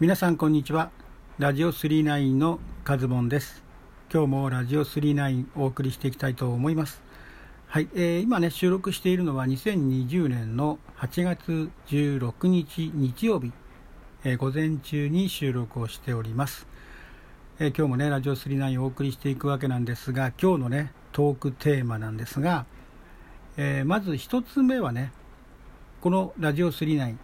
皆さんこんにちは。ラジオ39のカズボンです。今日もラジオ39お送りしていきたいと思います。はい、えー、今ね収録しているのは2020年の8月16日日曜日、えー、午前中に収録をしております、えー、今日もねラジオ39をお送りしていくわけなんですが今日のねトークテーマなんですが、えまず1つ目はねこのラジオ39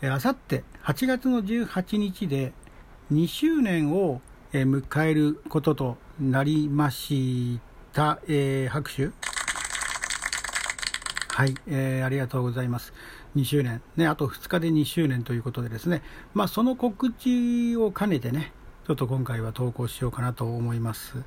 あさって8月の18日で2周年を迎えることとなりました、えー、拍手。はい、えー、ありがとうございます。2周年。ねあと2日で2周年ということでですね。まあその告知を兼ねてねちょっと今回は投稿しようかなと思います。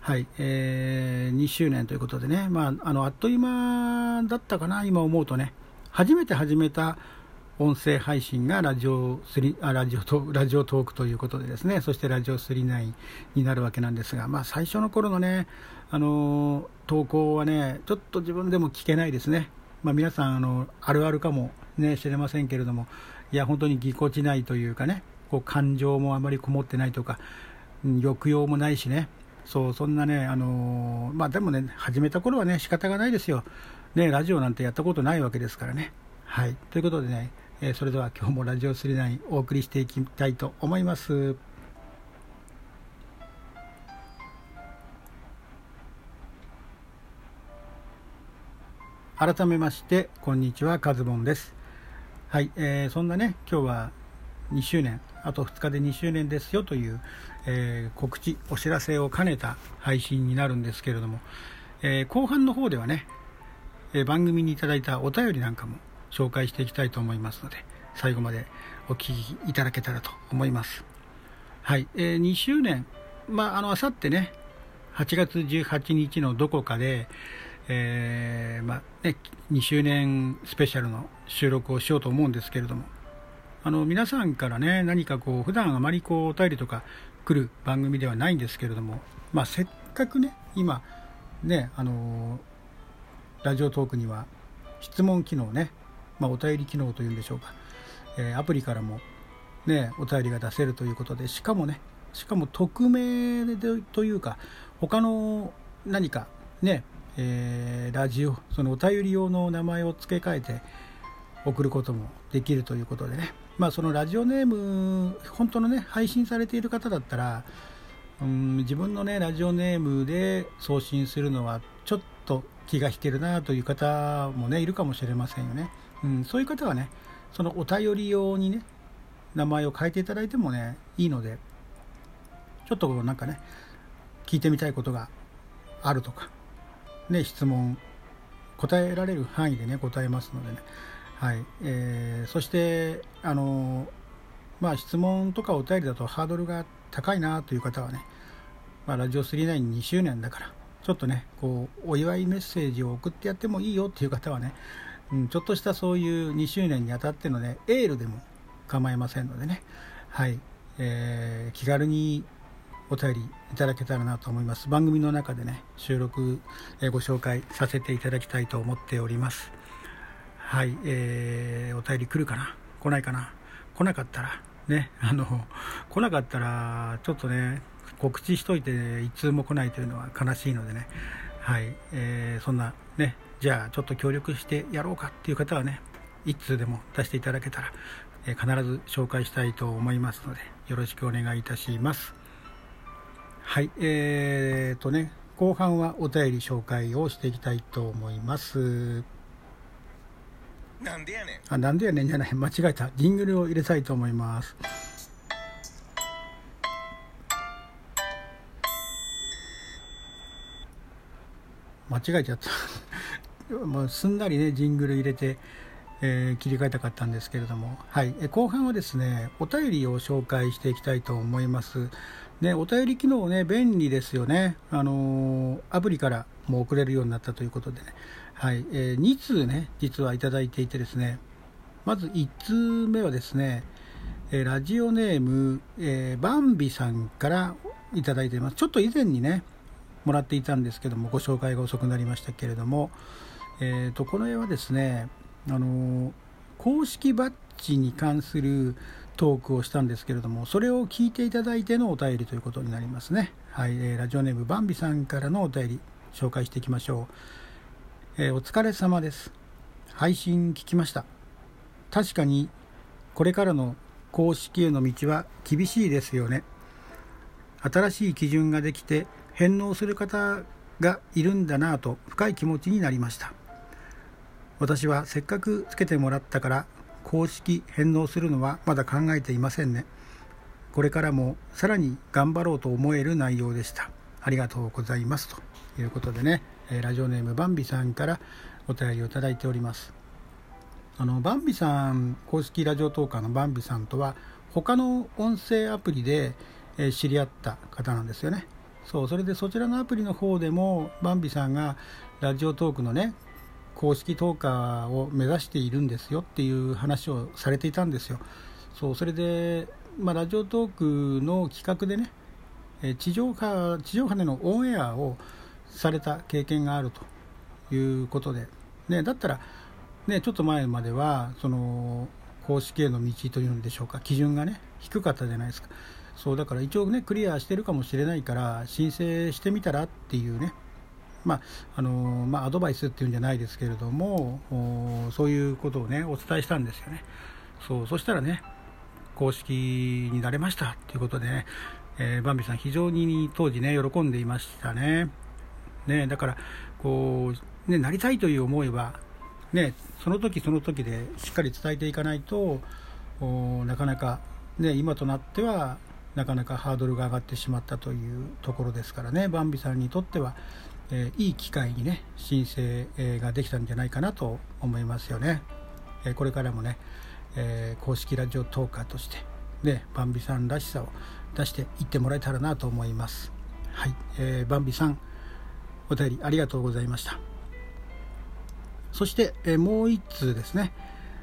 はい、えー、2周年ということでね、まあ、あのあっという間だったかな、今思うとね、初めて始めた音声配信がラジオ3あラジオトラジオトークということでですね。そしてラジオ39になるわけなんですが、まあ、最初の頃のね、あの投稿はねちょっと自分でも聞けないですね、まあ、皆さんあのあるあるかも、ね、知れませんけれどもいや本当にぎこちないというかねこう感情もあまりこもってないとか抑揚もないしね。そうそんなね、あのまあ、でもね始めた頃はね仕方がないですよ、ね、ラジオなんてやったことないわけですからね。はい、ということでねえー、それでは今日もラジオ39お送りしていきたいと思います。改めましてこんにちはカズボンです。はい、えー、そんなね今日は2周年あと2日で2周年ですよという、えー、告知お知らせを兼ねた配信になるんですけれども、えー、後半の方ではね、えー、番組にいただいたお便りなんかも紹介していきたいと思いますので最後までお聞きいただけたらと思います。はい、えー、2周年。まああのあさってね8月18日のどこかで、えー、まあね、2周年スペシャルの収録をしようと思うんですけれどもあの皆さんからね何かこう普段あまりこうお便りとか来る番組ではないんですけれども、まあ、せっかくね今ねあのラジオトークには質問機能ねまあ、お便り機能というんでしょうか、えー、アプリからも、ね、お便りが出せるということでしかもねしかも匿名でというか他の何かね、えー、ラジオそのお便り用の名前を付け替えて送ることもできるということでねまあそのラジオネーム本当のね配信されている方だったらうん自分のねラジオネームで送信するのはちょっと気が引けるなという方もねいるかもしれませんよね。うん、そういう方はねそのお便り用にね名前を変えていただいてもねいいのでちょっとなんかね聞いてみたいことがあるとかね質問答えられる範囲でね答えますのでね。はいえー、そしてあのまあ質問とかお便りだとハードルが高いなという方はね、まあ、ラジオ392周年だからちょっとねこうお祝いメッセージを送ってやってもいいよっていう方はねうん、ちょっとしたそういう2周年にあたってのねエールでも構いませんのでね。はい、えー、気軽にお便りいただけたらなと思います。番組の中でね収録、えー、ご紹介させていただきたいと思っております。はい、えー、お便り来るかな？来ないかな？来なかったらねあの来なかったらちょっとね告知しといて一通も来ないというのは悲しいのでね。はい、えー、そんなねじゃあちょっと協力してやろうかっていう方はね1通でも出していただけたら、え必ず紹介したいと思いますのでよろしくお願いいたします。はいえーとね後半はお便り紹介をしていきたいと思います。なんでやねん。あなんでやねんじゃない。間違えた。ジングルを入れたいと思います。間違えちゃったもうすんなりねジングル入れて、えー、切り替えたかったんですけれども、はい、後半はですねお便りを紹介していきたいと思います。ね、お便り機能ね便利ですよね、あのー、アプリからも送れるようになったということで。ね、はい。えー、2通ね実はいただいていてですね。まず1通目はですね、えラジオネーム、えバンビさんからいただいています。ちょっと以前にねもらっていたんですけどもご紹介が遅くなりましたけれども、えーと、この絵はですねあの公式バッジに関するトークをしたんですけれどもそれを聞いていただいてのお便りということになりますね。はい、えー、ラジオネームバンビさんからのお便り紹介していきましょう、えー、お疲れ様です。配信聞きました。確かにこれからの公式への道は厳しいですよね。新しい基準ができて返納する方がいるんだなぁと深い気持ちになりました。私はせっかくつけてもらったから公式返納するのはまだ考えていませんね。これからもさらに頑張ろうと思える内容でした。ありがとうございます。ということでねラジオネームバンビさんからお便りをいただいております。あのバンビさん公式ラジオトーカーのバンビさんとは他の音声アプリで知り合った方なんですよね。そうそれでそちらのアプリの方でもバンビさんがラジオトークのね公式トーカーを目指しているんですよっていう話をされていたんですよ。そうそれで、まあ、ラジオトークの企画でね地上波地上波でのオンエアをされた経験があるということで、ね、だったらね、ちょっと前まではその公式への道というんでしょうか基準がね低かったじゃないですか。そうだから一応ねクリアしてるかもしれないから申請してみたらっていうねまああのまあ、アドバイスっていうんじゃないですけれどもそういうことをねお伝えしたんですよね。そうそしたらね公式になれましたっていうことでね、えー、バンビさん非常に当時ね喜んでいましたね。ねだからこうねなりたいという思いはね、その時その時でしっかり伝えていかないとなかなか、ね、今となってはなかなかハードルが上がってしまったというところですからねバンビさんにとっては、えー、いい機会にね申請、ができたんじゃないかなと思いますよね、え、これからもね、え公式ラジオトーカーとしてねバンビさんらしさを出していってもらえたらなと思いますはい、えー、バンビさんお便りありがとうございましたそして、えもう1通ですね、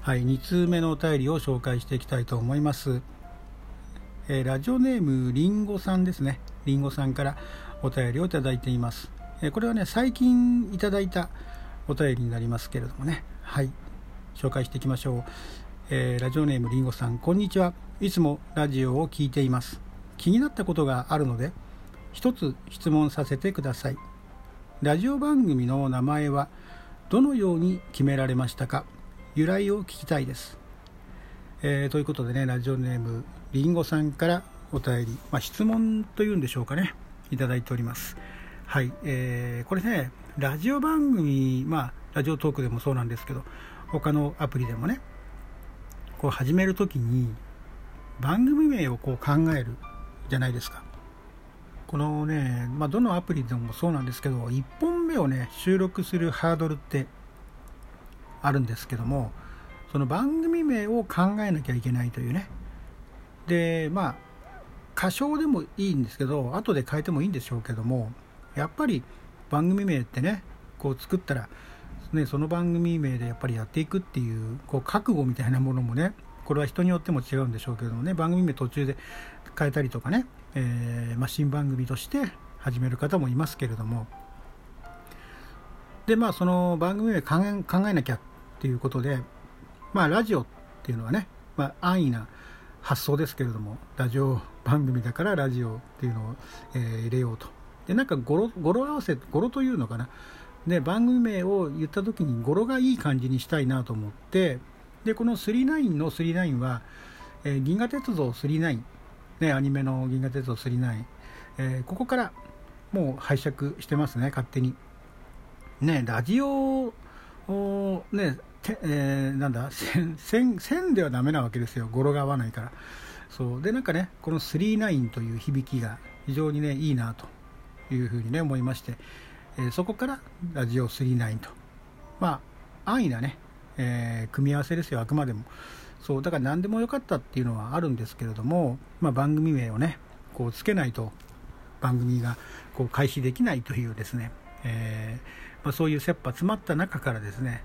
はい、2通目のお便りを紹介していきたいと思います。えラジオネームりんごさんですね。りんごさんからお便りをいただいています。えこれはね、最近いただいたお便りになりますけれどもね、はい、紹介していきましょう。えー、ラジオネームりんごさん、こんにちは。いつもラジオを聴いています。気になったことがあるので、一つ質問させてください。ラジオ番組の名前はどのように決められましたか？由来を聞きたいです、えー、ということでねラジオネームりんごさんからお便り、まあ、質問というんでしょうかねいただいておりますはい、えー、これねラジオ番組まあラジオトークでもそうなんですけど他のアプリでもねこう始めるときに番組名をこう考えるじゃないですか。このね、まあ、どのアプリでもそうなんですけど1本目をね収録するハードルってあるんですけどもその番組名を考えなきゃいけないというね。でまあ歌唱でもいいんですけど後で変えてもいいんでしょうけどもやっぱり番組名ってねこう作ったら、ね、その番組名でやっぱりやっていくっていうこう覚悟みたいなものもねこれは人によっても違うんでしょうけどもね番組名途中で変えたりとかねえー、まあ、新番組として始める方もいますけれども。でまあその番組で考え考えなきゃっていうことでまあラジオっていうのはね、まあ、安易な発想ですけれどもラジオ番組だからラジオっていうのを、えー、入れようと。でなんか語呂語呂合わせ語呂というのかな。で番組名を言った時に語呂がいい感じにしたいなと思ってでこの39の39は、えー、銀河鉄道39ね、アニメの「銀河鉄道999」えー、ここからもう拝借してますね勝手に。ねラジオをねて、えー、なんだ線線ではダメなわけですよ語呂が合わないから。そう。でなんかねこの39という響きが非常にねいいなと。いうふうにね思いまして、えー、そこからラジオ39と。まあ安易なね、えー、組み合わせですよあくまでも。そうだから何でもよかったっていうのはあるんですけれども、まあ、番組名をねこうつけないと番組がこう開始できないというですね、えー、まあ、そういう切羽詰まった中からですね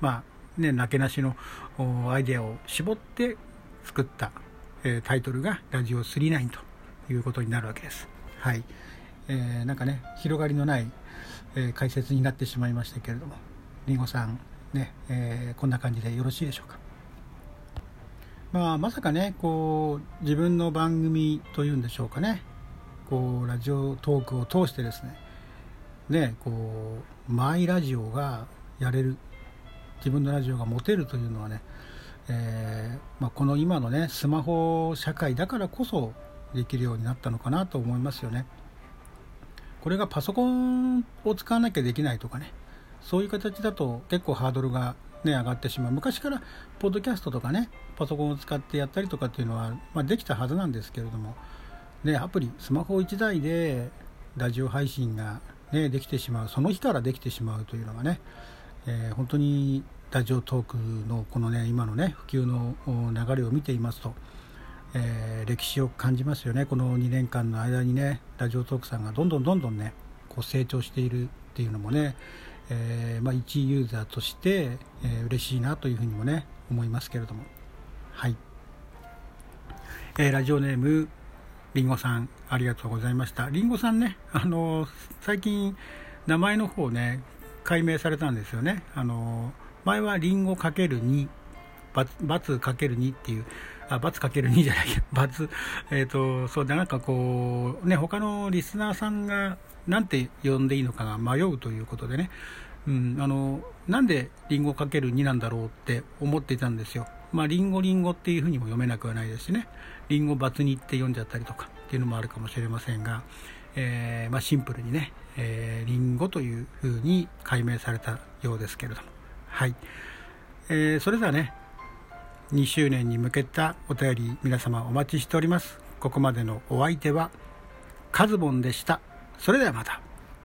まあねなけなしのアイデアを絞って作った、えー、タイトルが「ラジオ39」ということになるわけです。はい、えー、なんかね広がりのない、え解説になってしまいましたけれどもりんごさんね、えこんな感じでよろしいでしょうか。まあ、まさかねこう自分の番組というんでしょうかねこうラジオトークを通してですねねこうマイラジオがやれる自分のラジオが持てるというのはね、えー、まあ、この今のねスマホ社会だからこそできるようになったのかなと思いますよね。これがパソコンを使わなきゃできないとかね。そういう形だと結構ハードルが、ね、上がってしまう。昔からポッドキャストとかねパソコンを使ってやったりとかっていうのは、まあ、できたはずなんですけれども、ね、アプリスマホ1台でラジオ配信が、ね、できてしまう。その日からできてしまうというのがね、えー、本当にラジオトークのこのね今のね普及の流れを見ていますと、えー、歴史を感じますよね。この2年間の間にねラジオトークさんがどんどんどんどんねこう成長しているっていうのもね、えー、まあ、一ユーザーとして、えー、嬉しいなというふうにもね思いますけれども。はい、えー、ラジオネームりんごさんありがとうございました。りんごさんねあの最近名前の方ね解明されたんですよね。あの前はりんごかける2バツかける2っていうあ、×かける2じゃないけど、×、えっ、ー、と、そうで、なんかこう、ね、他のリスナーさんが、なんて呼んでいいのかが迷うということでね、うん、あの、なんでリンゴかける2なんだろうって思っていたんですよ。まあ、リンゴリンゴっていうふうにも読めなくはないですしね、リンゴ×にって読んじゃったりとかっていうのもあるかもしれませんが、えー、まあ、シンプルにね、えー、リンゴというふうに解明されたようですけれども。はい。えー、それではね、2周年に向けたお便り皆様お待ちしております。ここまでのお相手はカズボンでした。それではまた。